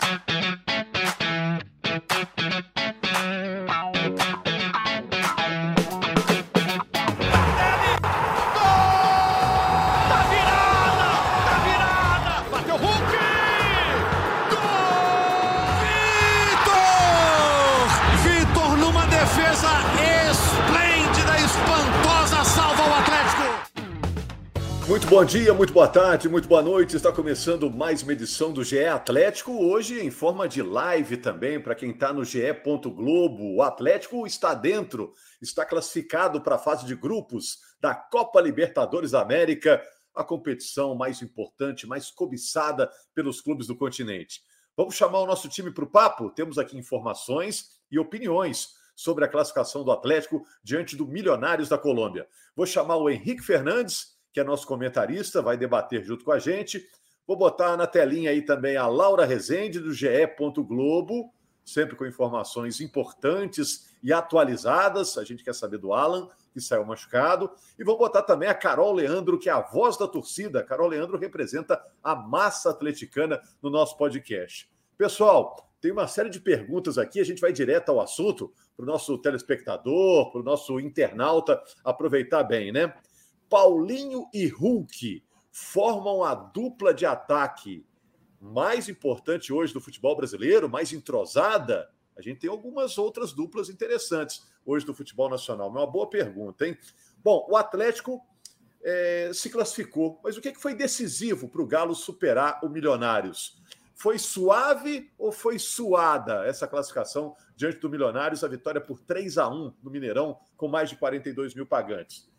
Thank you. Bom dia, muito boa tarde, muito boa noite. Está começando mais uma edição do GE Atlético, hoje em forma de live também, para quem está no GE. Globo. O Atlético está dentro, está classificado para a fase de grupos da Copa Libertadores da América, a competição mais importante, mais cobiçada pelos clubes do continente. Vamos chamar o nosso time para o papo? Temos aqui informações e opiniões sobre a classificação do Atlético diante do Milionários da Colômbia. Vou chamar o Henrique Fernandes que é nosso comentarista, vai debater junto com a gente. Vou botar na telinha aí também a Laura Rezende, do GE. Globo, sempre com informações importantes e atualizadas. A gente quer saber do Alan, que saiu machucado. E vou botar também a Carol Leandro, que é a voz da torcida. Carol Leandro representa a massa atleticana no nosso podcast. Pessoal, tem uma série de perguntas aqui, a gente vai direto ao assunto, para o nosso telespectador, para o nosso internauta aproveitar bem, né? Paulinho e Hulk formam a dupla de ataque mais importante hoje do futebol brasileiro, mais entrosada? A gente tem algumas outras duplas interessantes hoje do futebol nacional. É uma boa pergunta, hein? Bom, o Atlético é, se classificou, mas o que foi decisivo para o Galo superar o Milionários? Foi suave ou foi suada essa classificação diante do Milionários, a vitória por 3 a 1 no Mineirão, com mais de 42 mil pagantes?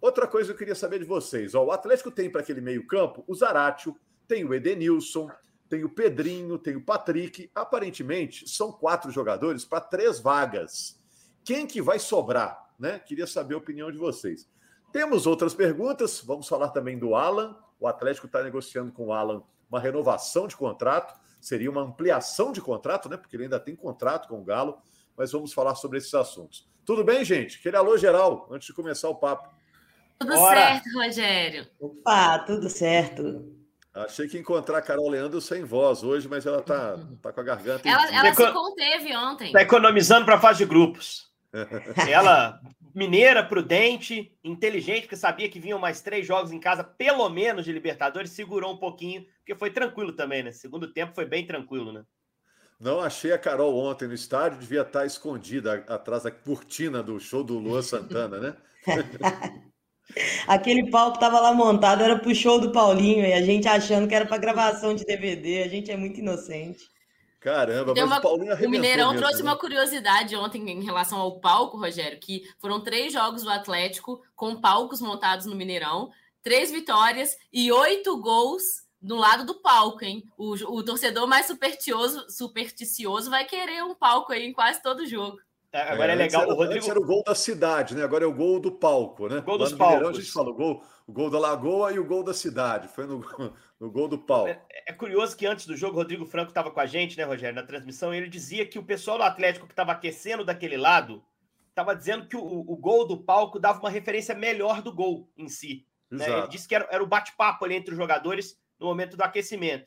Outra coisa que eu queria saber de vocês: ó, o Atlético tem para aquele meio-campo o Zaratio, tem o Edenilson, tem o Pedrinho, tem o Patrick. Aparentemente, são quatro jogadores para três vagas. Quem que vai sobrar? Né? Queria saber a opinião de vocês. Temos outras perguntas. Vamos falar também do Alan. O Atlético está negociando com o Alan uma renovação de contrato. Seria uma ampliação de contrato, né? Porque ele ainda tem contrato com o Galo. Mas vamos falar sobre esses assuntos. Tudo bem, gente? Aquele alô geral, antes de começar o papo. Tudo Bora. certo, Rogério. Opa, tudo certo. Achei que ia encontrar a Carol Leandro sem voz hoje, mas ela tá, tá com a garganta. Ela, ela se conteve ontem. Está economizando para a fase de grupos. ela, mineira, prudente, inteligente, porque sabia que vinham mais três jogos em casa, pelo menos de Libertadores, segurou um pouquinho, porque foi tranquilo também, né? Segundo tempo foi bem tranquilo, né? Não achei a Carol ontem no estádio, devia estar escondida atrás da cortina do show do Lua Santana, né? Aquele palco tava lá montado era pro show do Paulinho e a gente achando que era para gravação de DVD. A gente é muito inocente. Caramba, mas uma, o Paulinho O Mineirão mesmo, trouxe né? uma curiosidade ontem em relação ao palco, Rogério, que foram três jogos do Atlético com palcos montados no Mineirão, três vitórias e oito gols do lado do palco, hein? O, o torcedor mais supersticioso, supersticioso vai querer um palco aí em quase todo jogo. É, agora é, é legal. Era, o Rodrigo... Era o gol da cidade, né? Agora é o gol do palco, né? Gol dos palcos. a gente fala o gol, o gol da Lagoa e o gol da cidade. Foi no, no gol do palco. É, é curioso que antes do jogo, o Rodrigo Franco estava com a gente, né, Rogério, na transmissão, e ele dizia que o pessoal do Atlético que estava aquecendo daquele lado estava dizendo que o, o, gol do palco dava uma referência melhor do gol em si. Né? Ele disse que era, era o bate-papo ali entre os jogadores no momento do aquecimento.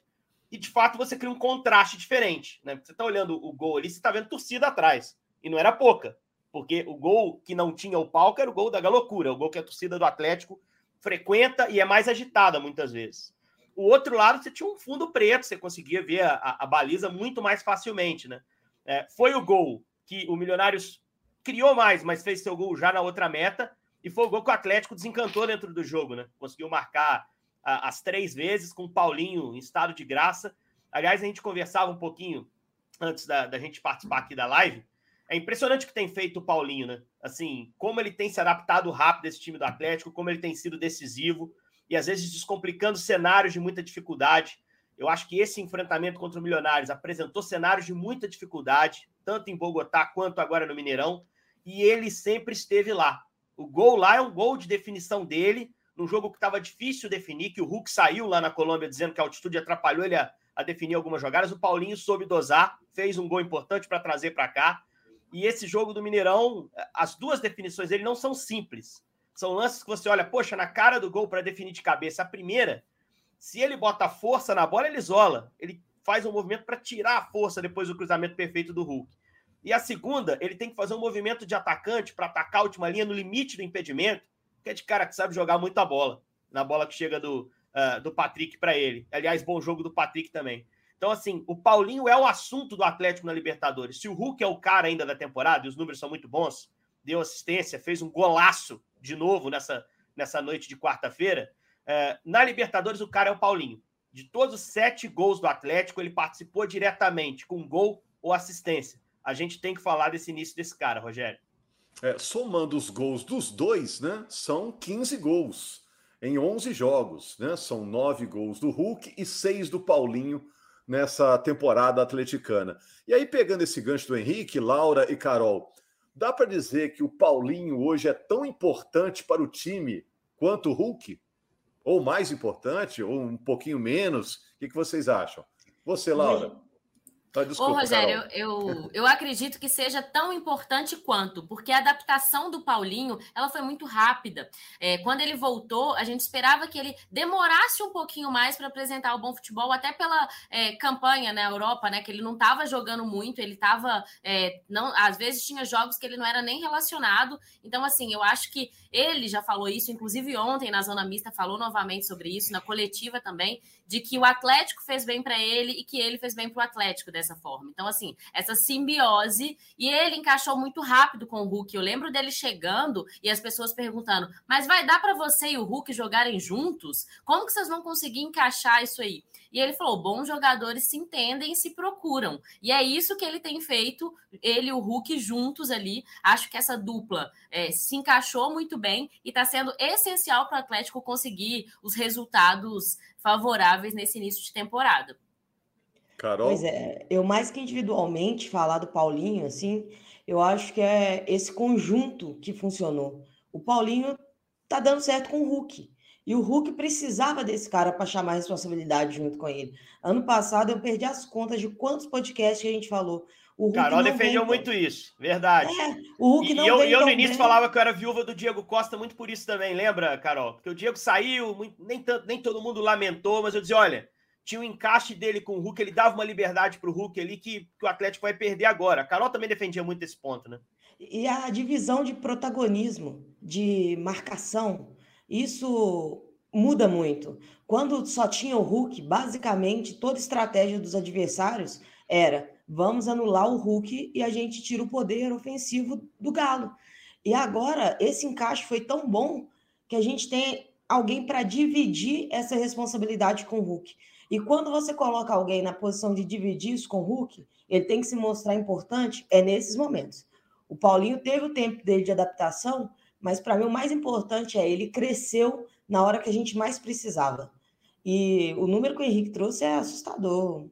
E de fato você cria um contraste diferente. Né? Você está olhando o gol ali, você está vendo torcida atrás. E não era pouca. Porque o gol que não tinha o palco era o gol da galocura, o gol que a torcida do Atlético frequenta e é mais agitada muitas vezes. O outro lado, você tinha um fundo preto, você conseguia ver a, a, a baliza muito mais facilmente, né? É, foi o gol que o Milionários criou mais, mas fez seu gol já na outra meta, e foi o gol que o Atlético desencantou dentro do jogo, né? Conseguiu marcar a, as três vezes com o Paulinho em estado de graça. Aliás, a gente conversava um pouquinho antes da, da gente participar aqui da live é impressionante o que tem feito o Paulinho, né? Assim, como ele tem se adaptado rápido esse time do Atlético, como ele tem sido decisivo e às vezes descomplicando cenários de muita dificuldade. Eu acho que esse enfrentamento contra o Milionários apresentou cenários de muita dificuldade, tanto em Bogotá quanto agora no Mineirão, e ele sempre esteve lá. O gol lá é um gol de definição dele, num jogo que estava difícil definir, que o Hulk saiu lá na Colômbia dizendo que a altitude atrapalhou ele a, a definir algumas jogadas. O Paulinho soube dosar, fez um gol importante para trazer para cá. E esse jogo do Mineirão, as duas definições dele não são simples. São lances que você olha, poxa, na cara do gol para definir de cabeça. A primeira, se ele bota força na bola, ele isola. Ele faz um movimento para tirar a força depois do cruzamento perfeito do Hulk. E a segunda, ele tem que fazer um movimento de atacante para atacar a última linha no limite do impedimento, que é de cara que sabe jogar muita bola, na bola que chega do, uh, do Patrick para ele. Aliás, bom jogo do Patrick também. Então, assim, o Paulinho é o assunto do Atlético na Libertadores. Se o Hulk é o cara ainda da temporada, e os números são muito bons, deu assistência, fez um golaço de novo nessa, nessa noite de quarta-feira. Uh, na Libertadores, o cara é o Paulinho. De todos os sete gols do Atlético, ele participou diretamente com gol ou assistência. A gente tem que falar desse início desse cara, Rogério. É, somando os gols dos dois, né? São 15 gols em 11 jogos, né? São nove gols do Hulk e seis do Paulinho nessa temporada atleticana. E aí, pegando esse gancho do Henrique, Laura e Carol, dá para dizer que o Paulinho hoje é tão importante para o time quanto o Hulk? Ou mais importante, ou um pouquinho menos? O que, que vocês acham? Você, Laura. Tá, desculpa, Ô, Rogério, eu, eu acredito que seja tão importante quanto, porque a adaptação do Paulinho ela foi muito rápida. É, quando ele voltou, a gente esperava que ele demorasse um pouquinho mais para apresentar o bom futebol, até pela é, campanha na Europa, né? Que ele não estava jogando muito, ele estava. É, não, às vezes tinha jogos que ele não era nem relacionado. Então, assim, eu acho que ele já falou isso, inclusive ontem na Zona Mista falou novamente sobre isso, na coletiva também, de que o Atlético fez bem para ele e que ele fez bem para o Atlético dessa forma. Então, assim, essa simbiose. E ele encaixou muito rápido com o Hulk. Eu lembro dele chegando e as pessoas perguntando: mas vai dar para você e o Hulk jogarem juntos? Como que vocês vão conseguir encaixar isso aí? E ele falou: bons jogadores se entendem e se procuram. E é isso que ele tem feito, ele e o Hulk juntos ali. Acho que essa dupla é, se encaixou muito bem e está sendo essencial para o Atlético conseguir os resultados favoráveis nesse início de temporada. Carol? Pois é, eu mais que individualmente falar do Paulinho, assim, eu acho que é esse conjunto que funcionou. O Paulinho tá dando certo com o Hulk. E o Hulk precisava desse cara para chamar responsabilidade junto com ele. Ano passado eu perdi as contas de quantos podcasts que a gente falou. O Hulk Carol defendeu muito isso, verdade. É, o Hulk e, não e eu, eu no início bem. falava que eu era viúva do Diego Costa muito por isso também, lembra, Carol? Porque o Diego saiu, nem, tanto, nem todo mundo lamentou, mas eu dizia: olha, tinha um encaixe dele com o Hulk, ele dava uma liberdade para o Hulk ali que, que o Atlético vai perder agora. A Carol também defendia muito esse ponto, né? E a divisão de protagonismo, de marcação, isso muda muito. Quando só tinha o Hulk, basicamente toda estratégia dos adversários era: vamos anular o Hulk e a gente tira o poder ofensivo do Galo. E agora esse encaixe foi tão bom que a gente tem alguém para dividir essa responsabilidade com o Hulk. E quando você coloca alguém na posição de dividir isso com o Hulk, ele tem que se mostrar importante é nesses momentos. O Paulinho teve o tempo dele de adaptação, mas para mim o mais importante é ele cresceu na hora que a gente mais precisava. E o número que o Henrique trouxe é assustador.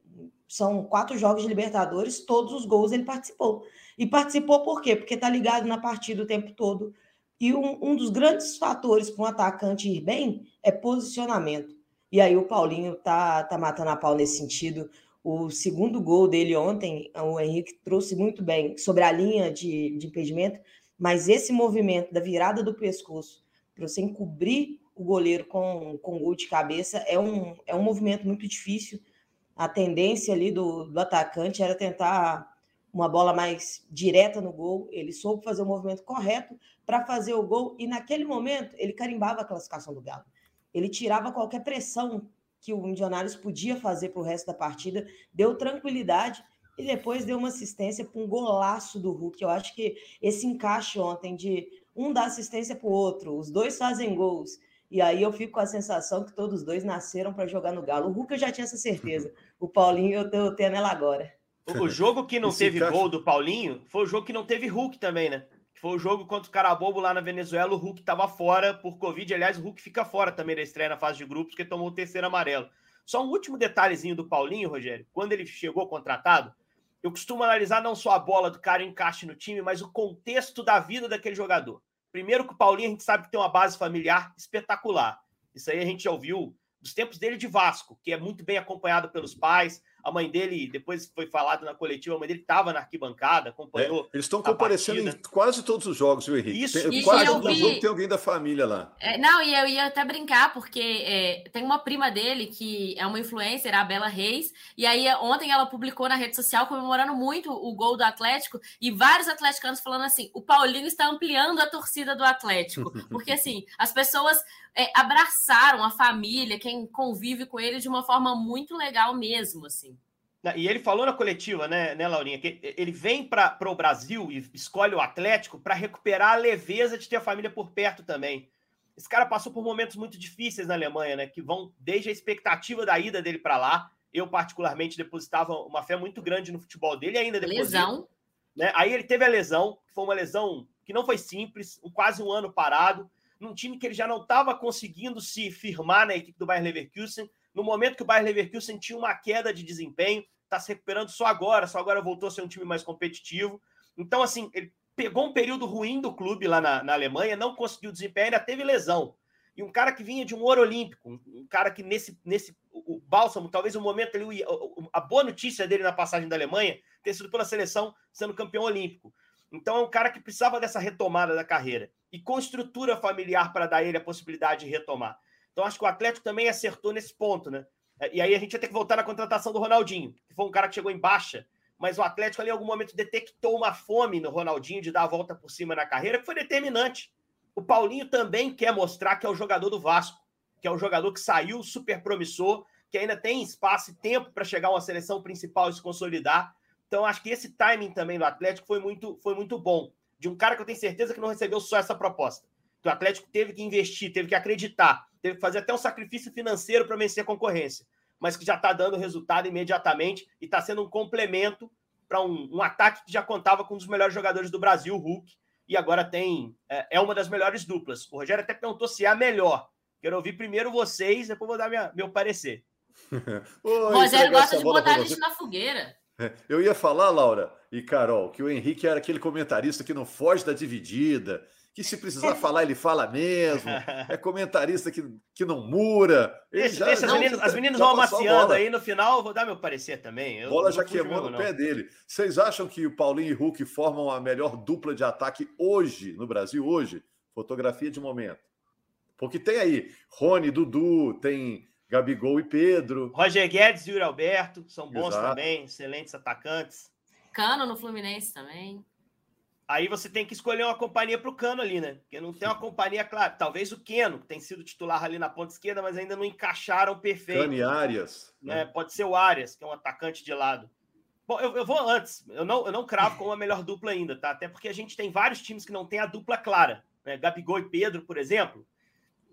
São quatro jogos de Libertadores, todos os gols ele participou. E participou por quê? Porque tá ligado na partida o tempo todo. E um, um dos grandes fatores para um atacante ir bem é posicionamento. E aí o Paulinho tá, tá matando a pau nesse sentido. O segundo gol dele ontem, o Henrique trouxe muito bem sobre a linha de, de impedimento, mas esse movimento da virada do pescoço para você encobrir o goleiro com, com gol de cabeça é um, é um movimento muito difícil. A tendência ali do, do atacante era tentar uma bola mais direta no gol. Ele soube fazer o movimento correto para fazer o gol e naquele momento ele carimbava a classificação do Galo. Ele tirava qualquer pressão que o Milionários podia fazer para o resto da partida, deu tranquilidade e depois deu uma assistência para um golaço do Hulk. Eu acho que esse encaixe ontem de um dá assistência para o outro, os dois fazem gols. E aí eu fico com a sensação que todos dois nasceram para jogar no Galo. O Hulk eu já tinha essa certeza. O Paulinho eu tô tendo ela agora. O jogo que não Esse teve encaixe... gol do Paulinho foi o jogo que não teve Hulk também, né? Foi o jogo contra o Carabobo lá na Venezuela. O Hulk estava fora por Covid. Aliás, o Hulk fica fora também da estreia na fase de grupos, porque tomou o terceiro amarelo. Só um último detalhezinho do Paulinho, Rogério. Quando ele chegou contratado, eu costumo analisar não só a bola do cara encaixe no time, mas o contexto da vida daquele jogador. Primeiro que o Paulinho a gente sabe que tem uma base familiar espetacular. Isso aí a gente já ouviu dos tempos dele de Vasco, que é muito bem acompanhado pelos pais. A mãe dele, depois foi falado na coletiva, a mãe dele estava na arquibancada, acompanhou. É, eles estão comparecendo em quase todos os jogos, viu, Henrique? Isso, tem, quase todo vi... jogo tem alguém da família lá. É, não, e eu ia até brincar, porque é, tem uma prima dele que é uma influencer, a Bela Reis, e aí ontem ela publicou na rede social comemorando muito o gol do Atlético, e vários atleticanos falando assim: o Paulinho está ampliando a torcida do Atlético. Porque assim, as pessoas é, abraçaram a família, quem convive com ele de uma forma muito legal mesmo, assim. E ele falou na coletiva, né, né Laurinha, que ele vem para o Brasil e escolhe o Atlético para recuperar a leveza de ter a família por perto também. Esse cara passou por momentos muito difíceis na Alemanha, né, que vão desde a expectativa da ida dele para lá. Eu, particularmente, depositava uma fé muito grande no futebol dele, ainda depois. Lesão. Né? Aí ele teve a lesão, que foi uma lesão que não foi simples, quase um ano parado num time que ele já não estava conseguindo se firmar na equipe do Bayern Leverkusen. No momento que o Bayern Leverkusen tinha uma queda de desempenho, está se recuperando só agora, só agora voltou a ser um time mais competitivo. Então, assim, ele pegou um período ruim do clube lá na, na Alemanha, não conseguiu desempenhar, ainda teve lesão. E um cara que vinha de um ouro olímpico, um cara que nesse, nesse o Bálsamo, talvez o momento ali, a boa notícia dele na passagem da Alemanha ter sido pela seleção sendo campeão olímpico. Então é um cara que precisava dessa retomada da carreira e com estrutura familiar para dar ele a possibilidade de retomar. Então acho que o Atlético também acertou nesse ponto, né? E aí a gente vai ter que voltar na contratação do Ronaldinho, que foi um cara que chegou em baixa, mas o Atlético ali em algum momento detectou uma fome no Ronaldinho de dar a volta por cima na carreira, que foi determinante. O Paulinho também quer mostrar que é o jogador do Vasco, que é o jogador que saiu super promissor, que ainda tem espaço e tempo para chegar a uma seleção principal e se consolidar. Então, acho que esse timing também do Atlético foi muito, foi muito bom. De um cara que eu tenho certeza que não recebeu só essa proposta. Que o Atlético teve que investir, teve que acreditar, teve que fazer até um sacrifício financeiro para vencer a concorrência. Mas que já está dando resultado imediatamente e está sendo um complemento para um, um, ataque que já contava com um dos melhores jogadores do Brasil, o Hulk, e agora tem. É, é, uma das melhores duplas. O Rogério até perguntou se é a melhor. Quero ouvir primeiro vocês, depois vou dar minha, meu parecer. o Rogério gosta de botar a gente na fogueira. Eu ia falar, Laura e Carol, que o Henrique era aquele comentarista que não foge da dividida, que se precisar falar, ele fala mesmo. É comentarista que, que não mura. Esse, já, as, meninas, as meninas vão amaciando aí no final, vou dar meu parecer também. Eu bola já queimou no não. pé dele. Vocês acham que o Paulinho e Hulk formam a melhor dupla de ataque hoje, no Brasil, hoje? Fotografia de momento. Porque tem aí Rony, Dudu, tem Gabigol e Pedro. Roger Guedes e Yuri Alberto são bons Exato. também, excelentes atacantes. Cano no Fluminense também. Aí você tem que escolher uma companhia para o Cano ali, né? Porque não tem uma companhia clara. Talvez o Keno, que tem sido titular ali na ponta esquerda, mas ainda não encaixaram perfeito. Cano e Arias. Né? Pode ser o Arias, que é um atacante de lado. Bom, eu, eu, vou antes. Eu não, eu não cravo como a melhor dupla ainda, tá? Até porque a gente tem vários times que não tem a dupla clara. Né? Gabigol e Pedro, por exemplo,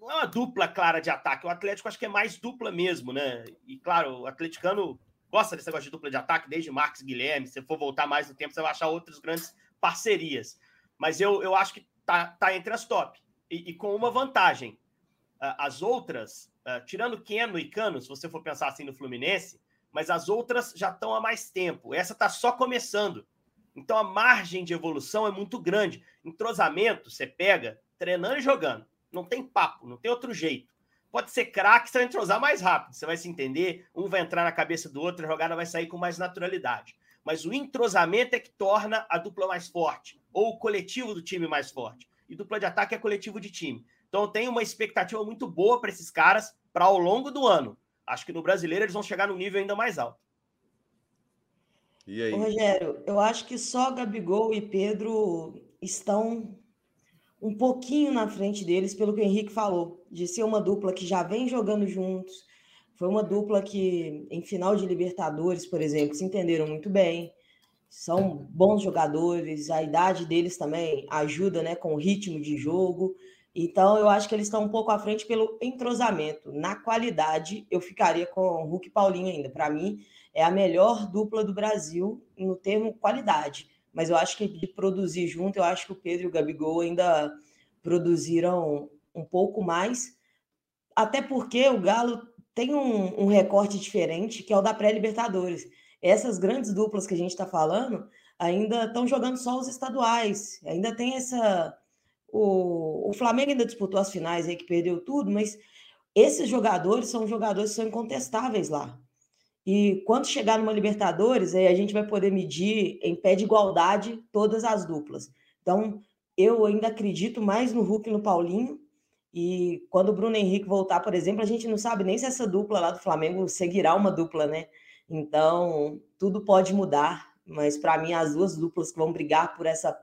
não é uma dupla clara de ataque. O Atlético acho que é mais dupla mesmo, né? E claro, o atleticano gosta desse negócio de dupla de ataque, desde Marcos Guilherme. Se for voltar mais no tempo, você vai achar outras grandes parcerias. Mas eu, eu acho que tá, tá entre as top. E, e com uma vantagem. As outras, tirando Keno e Cano, se você for pensar assim no Fluminense, mas as outras já estão há mais tempo. Essa está só começando. Então a margem de evolução é muito grande. Entrosamento, você pega treinando e jogando. Não tem papo, não tem outro jeito. Pode ser craque, você vai entrosar mais rápido, você vai se entender, um vai entrar na cabeça do outro, a jogada vai sair com mais naturalidade. Mas o entrosamento é que torna a dupla mais forte, ou o coletivo do time mais forte. E dupla de ataque é coletivo de time. Então eu tenho uma expectativa muito boa para esses caras para ao longo do ano. Acho que no brasileiro eles vão chegar num nível ainda mais alto. E aí? Ô, Rogério, eu acho que só Gabigol e Pedro estão um pouquinho na frente deles, pelo que o Henrique falou, de ser uma dupla que já vem jogando juntos. Foi uma dupla que, em final de Libertadores, por exemplo, se entenderam muito bem. São bons jogadores, a idade deles também ajuda né, com o ritmo de jogo. Então, eu acho que eles estão um pouco à frente pelo entrosamento. Na qualidade, eu ficaria com o Hulk e Paulinho ainda. Para mim, é a melhor dupla do Brasil no termo qualidade mas eu acho que de produzir junto, eu acho que o Pedro e o Gabigol ainda produziram um pouco mais, até porque o Galo tem um, um recorte diferente, que é o da pré-Libertadores. Essas grandes duplas que a gente está falando ainda estão jogando só os estaduais, ainda tem essa. O, o Flamengo ainda disputou as finais aí que perdeu tudo, mas esses jogadores são jogadores que são incontestáveis lá. E quando chegar numa Libertadores, aí a gente vai poder medir em pé de igualdade todas as duplas. Então, eu ainda acredito mais no Hulk e no Paulinho. E quando o Bruno Henrique voltar, por exemplo, a gente não sabe nem se essa dupla lá do Flamengo seguirá uma dupla, né? Então, tudo pode mudar. Mas para mim, as duas duplas que vão brigar por essa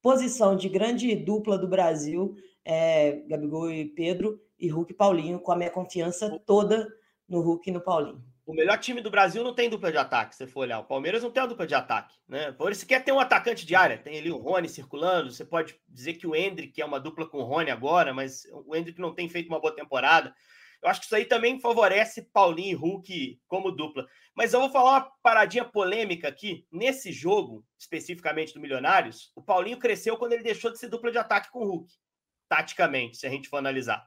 posição de grande dupla do Brasil é Gabigol e Pedro e Hulk e Paulinho, com a minha confiança toda no Hulk e no Paulinho. O melhor time do Brasil não tem dupla de ataque, se for olhar. O Palmeiras não tem uma dupla de ataque, né? Por isso quer ter um atacante de área. Tem ali o Rony circulando. Você pode dizer que o Hendrick é uma dupla com o Rony agora, mas o Hendrick não tem feito uma boa temporada. Eu acho que isso aí também favorece Paulinho e Hulk como dupla. Mas eu vou falar uma paradinha polêmica aqui. Nesse jogo, especificamente do Milionários, o Paulinho cresceu quando ele deixou de ser dupla de ataque com o Hulk, taticamente, se a gente for analisar.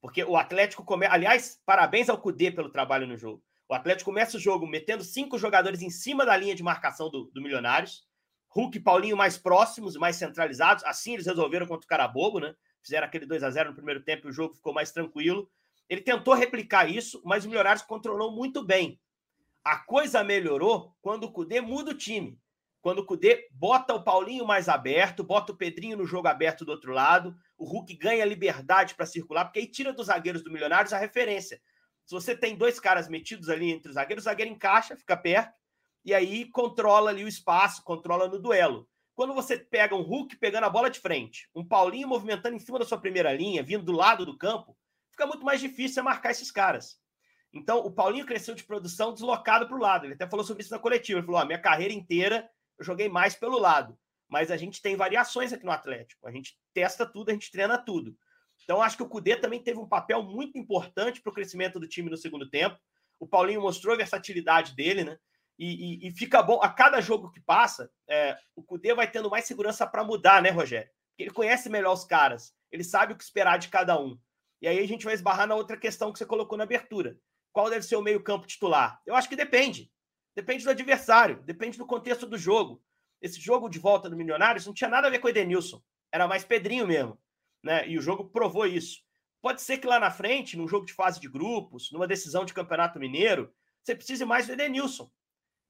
Porque o Atlético começa. Aliás, parabéns ao Cudê pelo trabalho no jogo. O Atlético começa o jogo metendo cinco jogadores em cima da linha de marcação do, do Milionários. Hulk e Paulinho mais próximos, mais centralizados. Assim eles resolveram contra o Carabobo, né? Fizeram aquele 2 a 0 no primeiro tempo e o jogo ficou mais tranquilo. Ele tentou replicar isso, mas o Milionários controlou muito bem. A coisa melhorou quando o Cudê muda o time. Quando o Cudê bota o Paulinho mais aberto, bota o Pedrinho no jogo aberto do outro lado, o Hulk ganha liberdade para circular, porque aí tira dos zagueiros do Milionários a referência. Se você tem dois caras metidos ali entre os zagueiros, o zagueiro encaixa, fica perto, e aí controla ali o espaço, controla no duelo. Quando você pega um Hulk pegando a bola de frente, um Paulinho movimentando em cima da sua primeira linha, vindo do lado do campo, fica muito mais difícil marcar esses caras. Então, o Paulinho cresceu de produção deslocado para o lado. Ele até falou sobre isso na coletiva. Ele falou: a minha carreira inteira eu joguei mais pelo lado. Mas a gente tem variações aqui no Atlético. A gente testa tudo, a gente treina tudo. Então, acho que o Cudê também teve um papel muito importante para o crescimento do time no segundo tempo. O Paulinho mostrou a versatilidade dele, né? E, e, e fica bom. A cada jogo que passa, é, o Cudê vai tendo mais segurança para mudar, né, Rogério? Porque ele conhece melhor os caras, ele sabe o que esperar de cada um. E aí a gente vai esbarrar na outra questão que você colocou na abertura. Qual deve ser o meio-campo titular? Eu acho que depende. Depende do adversário, depende do contexto do jogo. Esse jogo de volta do Milionários não tinha nada a ver com o Edenilson. Era mais Pedrinho mesmo né? E o jogo provou isso. Pode ser que lá na frente, num jogo de fase de grupos, numa decisão de campeonato mineiro, você precise mais do Edenilson.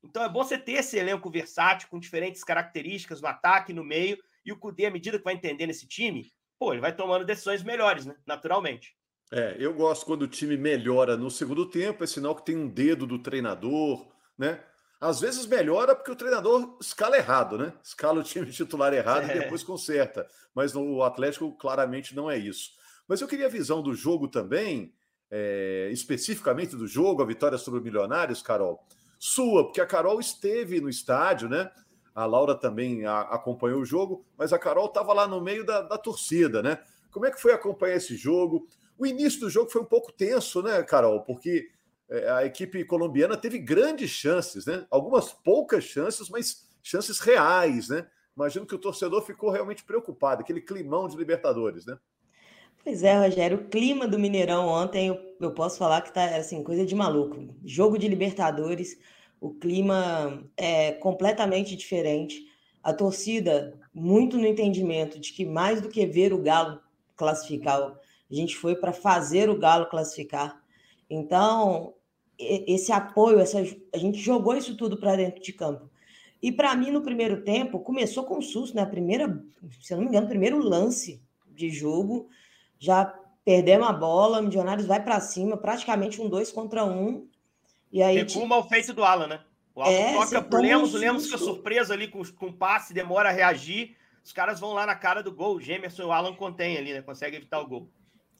Então é bom você ter esse elenco versátil, com diferentes características no ataque, no meio, e o Cudê, à medida que vai entendendo esse time, pô, ele vai tomando decisões melhores, né? Naturalmente. É, eu gosto quando o time melhora no segundo tempo, é sinal que tem um dedo do treinador, né? Às vezes melhora porque o treinador escala errado, né? Escala o time titular errado é. e depois conserta. Mas no Atlético claramente não é isso. Mas eu queria a visão do jogo também, é, especificamente do jogo, a vitória sobre o Milionários, Carol. Sua, porque a Carol esteve no estádio, né? A Laura também a, acompanhou o jogo, mas a Carol estava lá no meio da, da torcida, né? Como é que foi acompanhar esse jogo? O início do jogo foi um pouco tenso, né, Carol? Porque a equipe colombiana teve grandes chances, né? Algumas poucas chances, mas chances reais, né? Imagino que o torcedor ficou realmente preocupado, aquele climão de Libertadores, né? Pois é, Rogério, o clima do Mineirão ontem, eu, eu posso falar que tá assim, coisa de maluco. Jogo de Libertadores, o clima é completamente diferente. A torcida, muito no entendimento de que mais do que ver o Galo classificar, a gente foi para fazer o Galo classificar. Então, esse apoio, essa, a gente jogou isso tudo para dentro de campo. E para mim, no primeiro tempo, começou com susto, né? Primeira, se eu não me engano, primeiro lance de jogo, já perdemos a bola, Milionários vai para cima, praticamente um dois contra um. E aí. Recua mal feito do Alan, né? O Alan é, toca pro Lemos, o Lemos fica surpreso ali com, com passe, demora a reagir. Os caras vão lá na cara do gol. O Gemerson e o Alan contém ali, né? Consegue evitar o gol.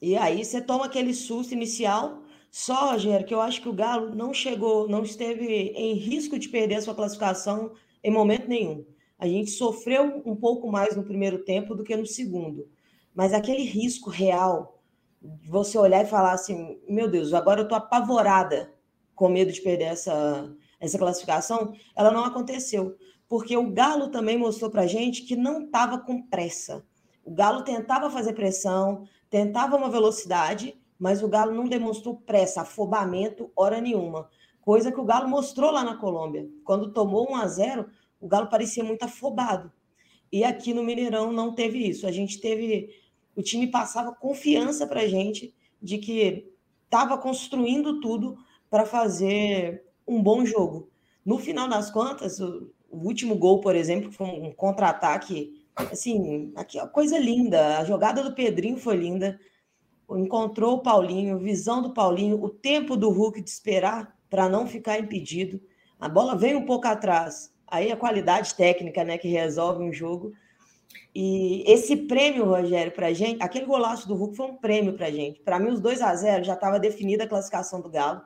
E aí você toma aquele susto inicial só, Rogério, que eu acho que o Galo não chegou, não esteve em risco de perder a sua classificação em momento nenhum. A gente sofreu um pouco mais no primeiro tempo do que no segundo. Mas aquele risco real você olhar e falar assim: meu Deus, agora eu estou apavorada com medo de perder essa, essa classificação, ela não aconteceu. Porque o Galo também mostrou para gente que não estava com pressa. O Galo tentava fazer pressão, tentava uma velocidade, mas o Galo não demonstrou pressa, afobamento, hora nenhuma. Coisa que o Galo mostrou lá na Colômbia. Quando tomou 1 a 0 o Galo parecia muito afobado. E aqui no Mineirão não teve isso. A gente teve. O time passava confiança para a gente de que estava construindo tudo para fazer um bom jogo. No final das contas, o, último gol, por exemplo, foi um contra-ataque, assim, aqui, coisa linda. A jogada do Pedrinho foi linda. Encontrou o Paulinho, visão do Paulinho, o tempo do Hulk de esperar para não ficar impedido. A bola vem um pouco atrás. Aí a qualidade técnica, né, que resolve um jogo. E esse prêmio, Rogério, para gente, aquele golaço do Hulk foi um prêmio para gente. Para mim, os 2 a 0 já estava definida a classificação do Galo.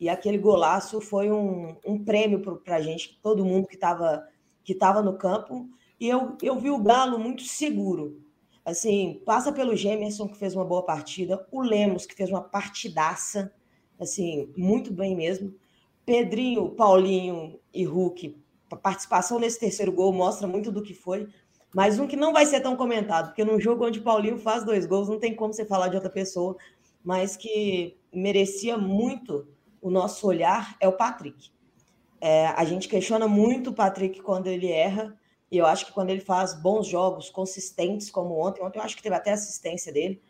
E aquele golaço foi um, um prêmio para gente, todo mundo que estava que tava no campo. E eu, eu vi o Galo muito seguro. Assim, passa pelo Gemerson, que fez uma boa partida, o Lemos, que fez uma partidaça, assim, muito bem mesmo. Pedrinho, Paulinho e Hulk, a participação nesse terceiro gol mostra muito do que foi. Mas um que não vai ser tão comentado, porque num jogo onde Paulinho faz dois gols, não tem como você falar de outra pessoa, mas que merecia muito o nosso olhar é o Patrick. É, a gente questiona muito o Patrick quando ele erra, e eu acho que quando ele faz bons jogos, consistentes, como ontem, ontem eu acho que teve até assistência dele.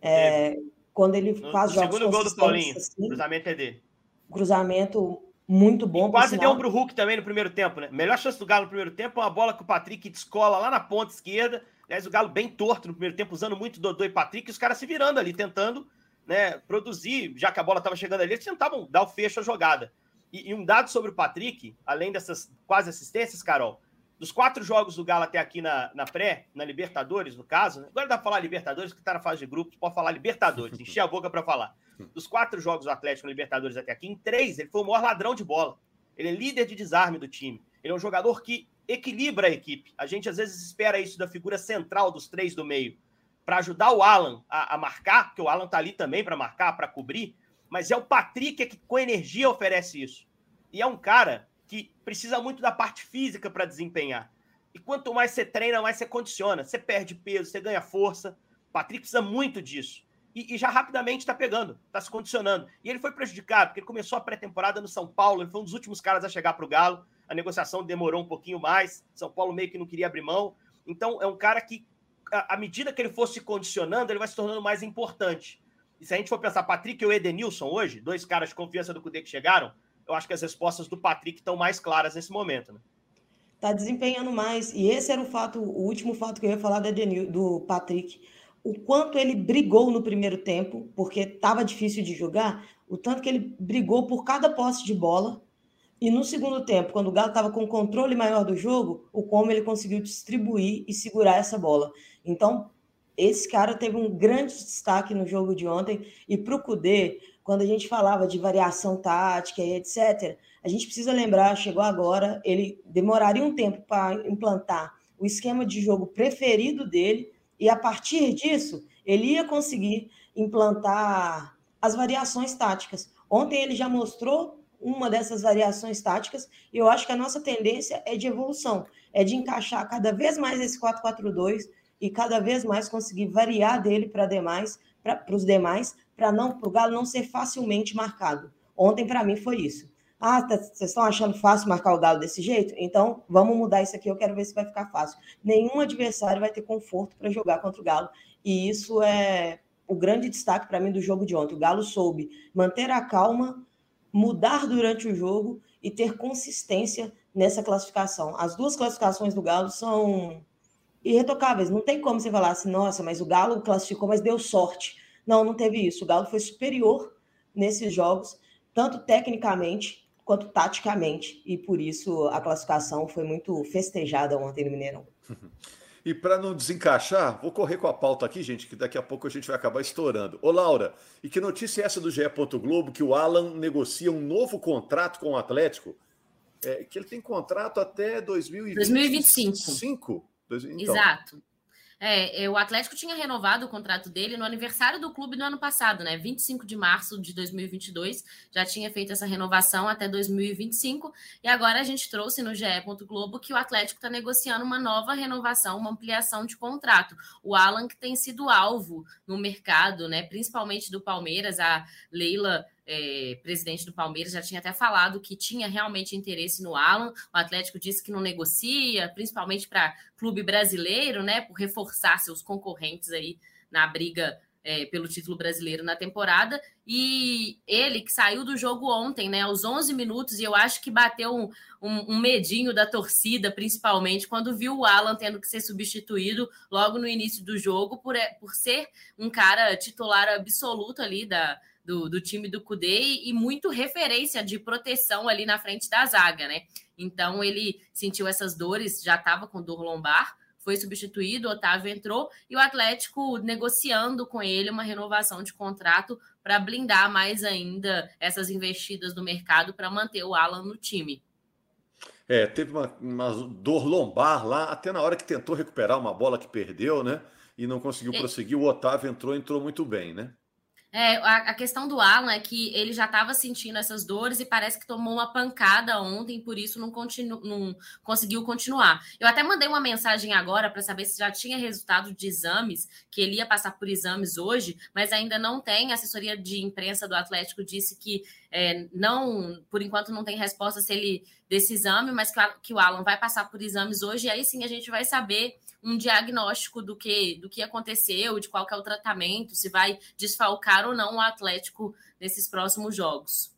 É, quando ele faz no jogos. Segundo gol do Paulinho, assim, cruzamento é dele. Cruzamento muito bom. E quase deu um pro Hulk também no primeiro tempo, né? Melhor chance do Galo no primeiro tempo, uma bola que o Patrick descola lá na ponta esquerda. Aliás, o Galo bem torto no primeiro tempo, usando muito Dodô e Patrick, e os caras se virando ali, tentando né, produzir, já que a bola estava chegando ali, eles tentavam dar o fecho à jogada. E, e, um dado sobre o Patrick, além dessas quase assistências, Carol, dos quatro jogos do Galo até aqui na, na pré, na Libertadores, no caso, né? agora dá para falar Libertadores, que está na fase de grupos, pode falar Libertadores, encher a boca para falar. Dos quatro jogos do Atlético na Libertadores até aqui, em três, ele foi o maior ladrão de bola. Ele é líder de desarme do time. Ele é um jogador que equilibra a equipe. A gente às vezes espera isso da figura central dos três do meio para ajudar o Alan a, a, marcar, porque o Alan tá ali também para marcar, para cobrir, mas é o Patrick que com energia oferece isso. E é um cara que precisa muito da parte física para desempenhar. E quanto mais você treina, mais você condiciona. Você perde peso, você ganha força. Patrick precisa muito disso. E, e já rapidamente está pegando, está se condicionando. E ele foi prejudicado, porque ele começou a pré-temporada no São Paulo, ele foi um dos últimos caras a chegar para o Galo. A negociação demorou um pouquinho mais. São Paulo meio que não queria abrir mão. Então, é um cara que à medida que ele for se condicionando, ele vai se tornando mais importante. E se a gente for pensar Patrick e o Edenilson hoje, dois caras de confiança do Cudê que chegaram, eu acho que as respostas do Patrick estão mais claras nesse momento, né? Tá desempenhando mais. E esse era o fato, o último fato que eu ia falar do, Edenil, do Patrick. O quanto ele brigou no primeiro tempo, porque estava difícil de jogar, o tanto que ele brigou por cada posse de bola, e no segundo tempo, quando o Galo estava com controle maior do jogo, o como ele conseguiu distribuir e segurar essa bola. Então, esse cara teve um grande destaque no jogo de ontem. E para o Cudê, quando a gente falava de variação tática e etc., a gente precisa lembrar, chegou agora, ele demoraria um tempo para implantar o esquema de jogo preferido dele, e a partir disso, ele ia conseguir implantar as variações táticas. Ontem ele já mostrou uma dessas variações táticas, e eu acho que a nossa tendência é de evolução, é de encaixar cada vez mais esse 4-4-2 e cada vez mais conseguir variar dele para demais, para os demais, para não o Galo não ser facilmente marcado. Ontem, para mim, foi isso. Ah, tá, vocês estão achando fácil marcar o Galo desse jeito? Então, vamos mudar isso aqui, eu quero ver se vai ficar fácil. Nenhum adversário vai ter conforto para jogar contra o Galo, e isso é o grande destaque para mim do jogo de ontem. O Galo soube manter a calma, mudar durante o jogo e ter consistência nessa classificação. As duas classificações do Galo são irretocáveis. Não tem como você falar assim, nossa, mas o Galo classificou, mas deu sorte. Não, não teve isso. O Galo foi superior nesses jogos, tanto tecnicamente quanto taticamente, e por isso a classificação foi muito festejada ontem no Mineirão. E para não desencaixar, vou correr com a pauta aqui, gente, que daqui a pouco a gente vai acabar estourando. Ô, Laura, e que notícia é essa do GE. Globo que o Alan negocia um novo contrato com o Atlético? É, que ele tem contrato até 2025. 2025. Então. Exato. É, é, o Atlético tinha renovado o contrato dele no aniversário do clube do ano passado, né? 25 de março de 2022, já tinha feito essa renovação até 2025, e agora a gente trouxe no GE. Globo que o Atlético está negociando uma nova renovação, uma ampliação de contrato. O Alan, que tem sido alvo no mercado, né? Principalmente do Palmeiras, a Leila é, presidente do Palmeiras, já tinha até falado que tinha realmente interesse no Alan. O Atlético disse que não negocia, principalmente para clube brasileiro, né? Por reforçar seus concorrentes aí na briga é, pelo título brasileiro na temporada. E ele que saiu do jogo ontem, né, aos 11 minutos, e eu acho que bateu um, um, um, medinho da torcida, principalmente, quando viu o Alan tendo que ser substituído logo no início do jogo, por, é, por ser um cara titular absoluto ali da, do, do time do Cudê e muito referência de proteção ali na frente da zaga, né? Então ele sentiu essas dores, já estava com dor lombar, foi substituído, o Otávio entrou e o Atlético negociando com ele uma renovação de contrato para blindar mais ainda essas investidas do mercado para manter o Alan no time. É, teve uma, uma, dor lombar lá, até na hora que tentou recuperar uma bola que perdeu, né? E não conseguiu prosseguir. O Otávio entrou, entrou muito bem, né? É, a, a, questão do Alan é que ele já estava sentindo essas dores e parece que tomou uma pancada ontem, por isso não, continu, não conseguiu continuar. Eu até mandei uma mensagem agora para saber se já tinha resultado de exames, que ele ia passar por exames hoje, mas ainda não tem. A assessoria de imprensa do Atlético disse que é, não, por enquanto, não tem resposta se ele desse exame, mas que, que o Alan vai passar por exames hoje, e aí sim a gente vai saber um diagnóstico do que, do que aconteceu, de qual é o tratamento, se vai desfalcar ou não o Atlético nesses próximos jogos.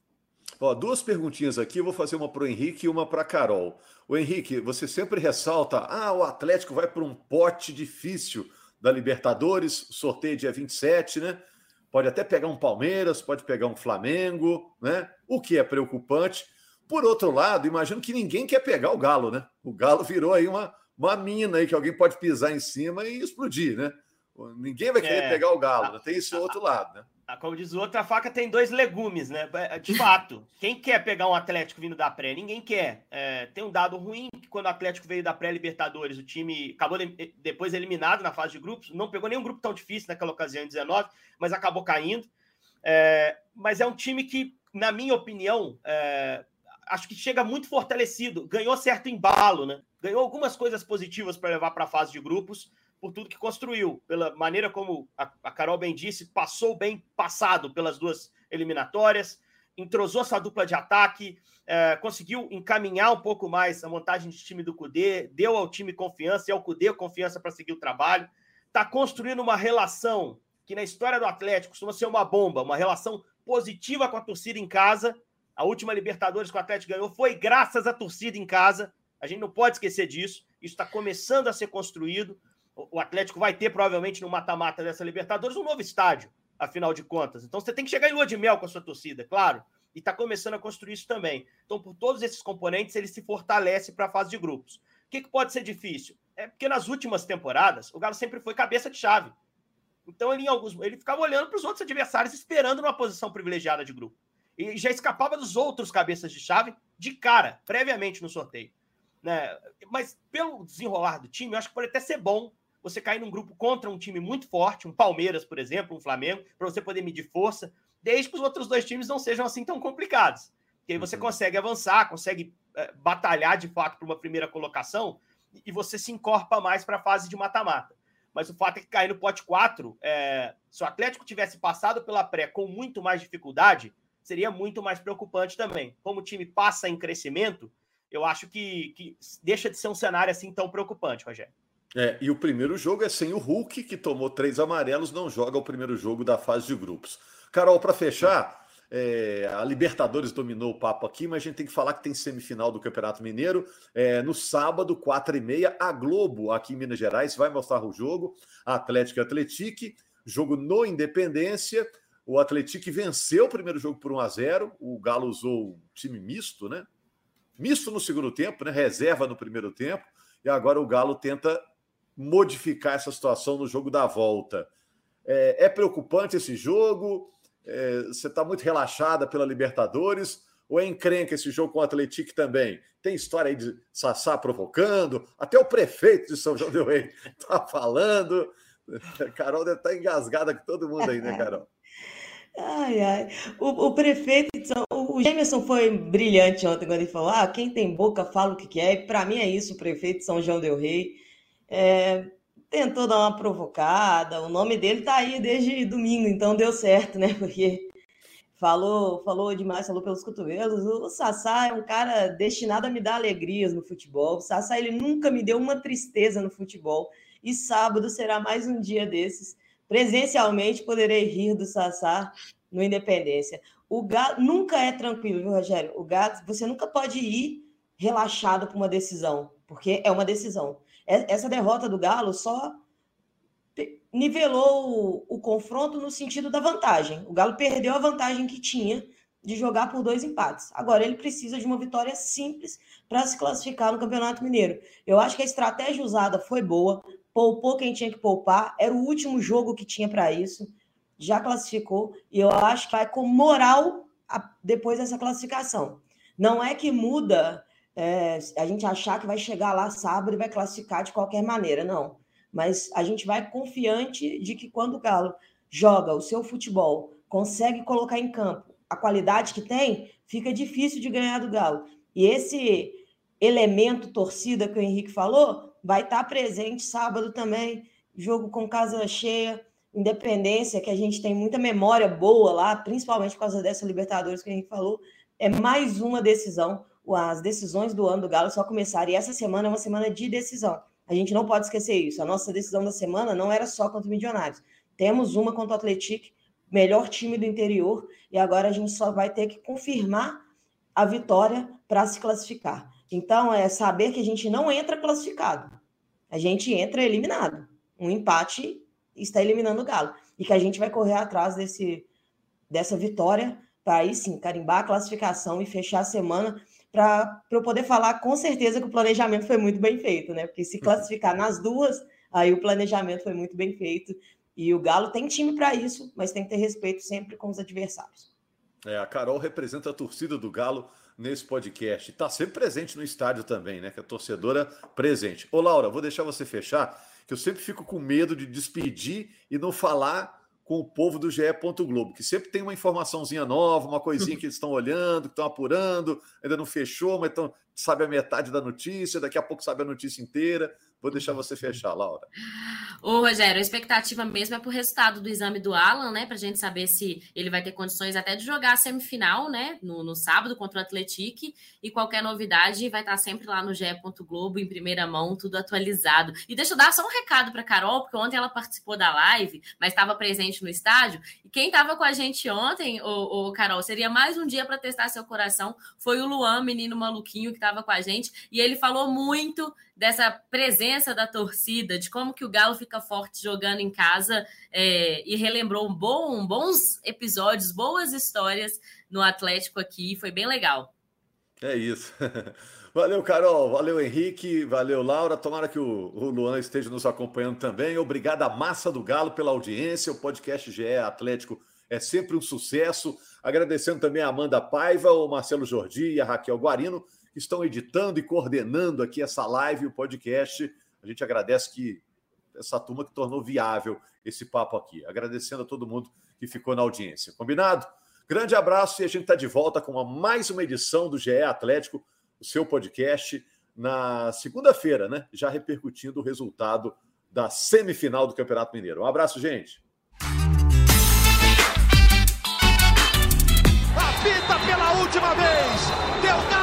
Ó, duas perguntinhas aqui, vou fazer uma para o Henrique e uma para Carol. O Henrique, você sempre ressalta: ah, o Atlético vai para um pote difícil da Libertadores, sorteio dia 27, né? Pode até pegar um Palmeiras, pode pegar um Flamengo, né? O que é preocupante. Por outro lado, imagino que ninguém quer pegar o Galo, né? O Galo virou aí uma, uma mina aí que alguém pode pisar em cima e explodir, né? Ninguém vai querer é, pegar o galo, a, tem esse outro a, lado, né? A, como diz o outro, a faca tem dois legumes, né? É, de fato, quem quer pegar um Atlético vindo da pré? Ninguém quer. É, tem um dado ruim que quando o Atlético veio da pré-Libertadores, o time acabou de, depois eliminado na fase de grupos, não pegou nenhum grupo tão difícil naquela ocasião em 19, mas acabou caindo. É, mas é um time que, na minha opinião, é, acho que chega muito fortalecido, ganhou certo embalo, né? Ganhou algumas coisas positivas para levar para a fase de grupos, por tudo que construiu, pela maneira como a, a Carol bem disse, passou bem passado pelas duas eliminatórias, entrosou essa dupla de ataque, é, conseguiu encaminhar um pouco mais a montagem de time do Cudê, deu ao time confiança e ao Cudê confiança para seguir o trabalho, está construindo uma relação que na história do Atlético costuma ser uma bomba, uma relação positiva com a torcida em casa, a última Libertadores que o Atlético ganhou foi graças à torcida em casa. A gente não pode esquecer disso. Isso está começando a ser construído. O Atlético vai ter, provavelmente, no mata-mata dessa Libertadores, um novo estádio, afinal de contas. Então você tem que chegar em lua de mel com a sua torcida, claro. E está começando a construir isso também. Então, por todos esses componentes, ele se fortalece para a fase de grupos. O que, que pode ser difícil? É porque nas últimas temporadas, o Galo sempre foi cabeça de chave. Então, ele, em alguns, ele ficava olhando para os outros adversários, esperando uma posição privilegiada de grupo e já escapava dos outros cabeças de chave de cara, previamente no sorteio. Né? Mas pelo desenrolar do time, eu acho que pode até ser bom você cair num grupo contra um time muito forte, um Palmeiras, por exemplo, um Flamengo, para você poder medir força, desde que os outros dois times não sejam assim tão complicados. Porque aí você uhum. consegue avançar, consegue é, batalhar de fato para uma primeira colocação e você se encorpa mais para a fase de mata-mata. Mas o fato é que cair no pote 4, é, se o Atlético tivesse passado pela pré com muito mais dificuldade, seria muito mais preocupante também. Como o time passa em crescimento, eu acho que, que deixa de ser um cenário assim tão preocupante, Rogério. É, e o primeiro jogo é sem o Hulk, que tomou três amarelos, não joga o primeiro jogo da fase de grupos. Carol, para fechar, é, a Libertadores dominou o papo aqui, mas a gente tem que falar que tem semifinal do Campeonato Mineiro. É, no sábado, quatro e meia, a Globo, aqui em Minas Gerais, vai mostrar o jogo. Atlético e Atletique, jogo no Independência. O Atlético venceu o primeiro jogo por 1 a 0 O Galo usou o time misto, né? Misto no segundo tempo, né? Reserva no primeiro tempo. E agora o Galo tenta modificar essa situação no jogo da volta. É, é preocupante esse jogo? É, você está muito relaxada pela Libertadores? Ou é encrenca esse jogo com o Atlético também? Tem história aí de Sassá provocando, até o prefeito de São João del Rei está falando. Carol deve estar tá engasgada com todo mundo aí, né, Carol? Ai, ai. O, o prefeito, o Gemerson foi brilhante ontem quando ele falou: ah, quem tem boca fala o que quer. Para mim é isso, o prefeito de São João Del Rei. É, tentou dar uma provocada, o nome dele tá aí desde domingo, então deu certo, né? Porque falou, falou demais, falou pelos cotovelos. O Sassá é um cara destinado a me dar alegrias no futebol. O Sassá ele nunca me deu uma tristeza no futebol. E sábado será mais um dia desses presencialmente poderei rir do Sassá no Independência. O Galo nunca é tranquilo, viu, Rogério? O Galo, você nunca pode ir relaxado para uma decisão, porque é uma decisão. Essa derrota do Galo só nivelou o, o confronto no sentido da vantagem. O Galo perdeu a vantagem que tinha de jogar por dois empates. Agora ele precisa de uma vitória simples para se classificar no Campeonato Mineiro. Eu acho que a estratégia usada foi boa, poupou quem tinha que poupar, era o último jogo que tinha para isso, já classificou e eu acho que vai com moral a, depois dessa classificação. Não é que muda é, a gente achar que vai chegar lá sábado e vai classificar de qualquer maneira, não. Mas a gente vai confiante de que quando o Galo joga o seu futebol, consegue colocar em campo a qualidade que tem, fica difícil de ganhar do Galo. E esse elemento torcida que o Henrique falou vai estar presente sábado também, jogo com casa cheia, Independência, que a gente tem muita memória boa lá, principalmente por causa dessa Libertadores que o Henrique falou, é mais uma decisão. As decisões do ano do Galo só começaram, e essa semana é uma semana de decisão. A gente não pode esquecer isso. A nossa decisão da semana não era só contra o Milionários. Temos uma contra o Atlético, melhor time do interior, e agora a gente só vai ter que confirmar a vitória para se classificar. Então, é saber que a gente não entra classificado, a gente entra eliminado. Um empate está eliminando o Galo. E que a gente vai correr atrás desse, dessa vitória para aí sim carimbar a classificação e fechar a semana para eu poder falar com certeza que o planejamento foi muito bem feito, né? Porque se classificar nas duas, aí o planejamento foi muito bem feito e o Galo tem time para isso, mas tem que ter respeito sempre com os adversários. É, a Carol representa a torcida do Galo nesse podcast. Está sempre presente no estádio também, né? Que é torcedora presente. Ô, Laura, vou deixar você fechar, que eu sempre fico com medo de despedir e não falar com o povo do GE. Globo, que sempre tem uma informaçãozinha nova, uma coisinha que eles estão olhando, que estão apurando, ainda não fechou, mas estão, sabe a metade da notícia, daqui a pouco sabe a notícia inteira. Vou deixar você fechar, Laura. Ô, Rogério, a expectativa mesmo é para o resultado do exame do Alan, né? Para a gente saber se ele vai ter condições até de jogar a semifinal, né? No, no sábado contra o Atlético. E qualquer novidade vai estar sempre lá no GE. Globo, em primeira mão, tudo atualizado. E deixa eu dar só um recado para Carol, porque ontem ela participou da live, mas estava presente no estádio. E quem estava com a gente ontem, ô, ô Carol, seria mais um dia para testar seu coração. Foi o Luan, menino maluquinho, que estava com a gente. E ele falou muito dessa presença da torcida, de como que o Galo fica forte jogando em casa é, e relembrou um bom, bons episódios, boas histórias no Atlético aqui, foi bem legal. É isso. Valeu, Carol. Valeu, Henrique. Valeu, Laura. Tomara que o, o Luan esteja nos acompanhando também. Obrigado à massa do Galo pela audiência. O podcast GE Atlético é sempre um sucesso. Agradecendo também a Amanda Paiva, o Marcelo Jordi e a Raquel Guarino que estão editando e coordenando aqui essa live e o podcast. A gente agradece que essa turma que tornou viável esse papo aqui. Agradecendo a todo mundo que ficou na audiência. Combinado? Grande abraço e a gente está de volta com uma, mais uma edição do GE Atlético, o seu podcast, na segunda-feira, né? Já repercutindo o resultado da semifinal do Campeonato Mineiro. Um abraço, gente. Pela última vez. Deu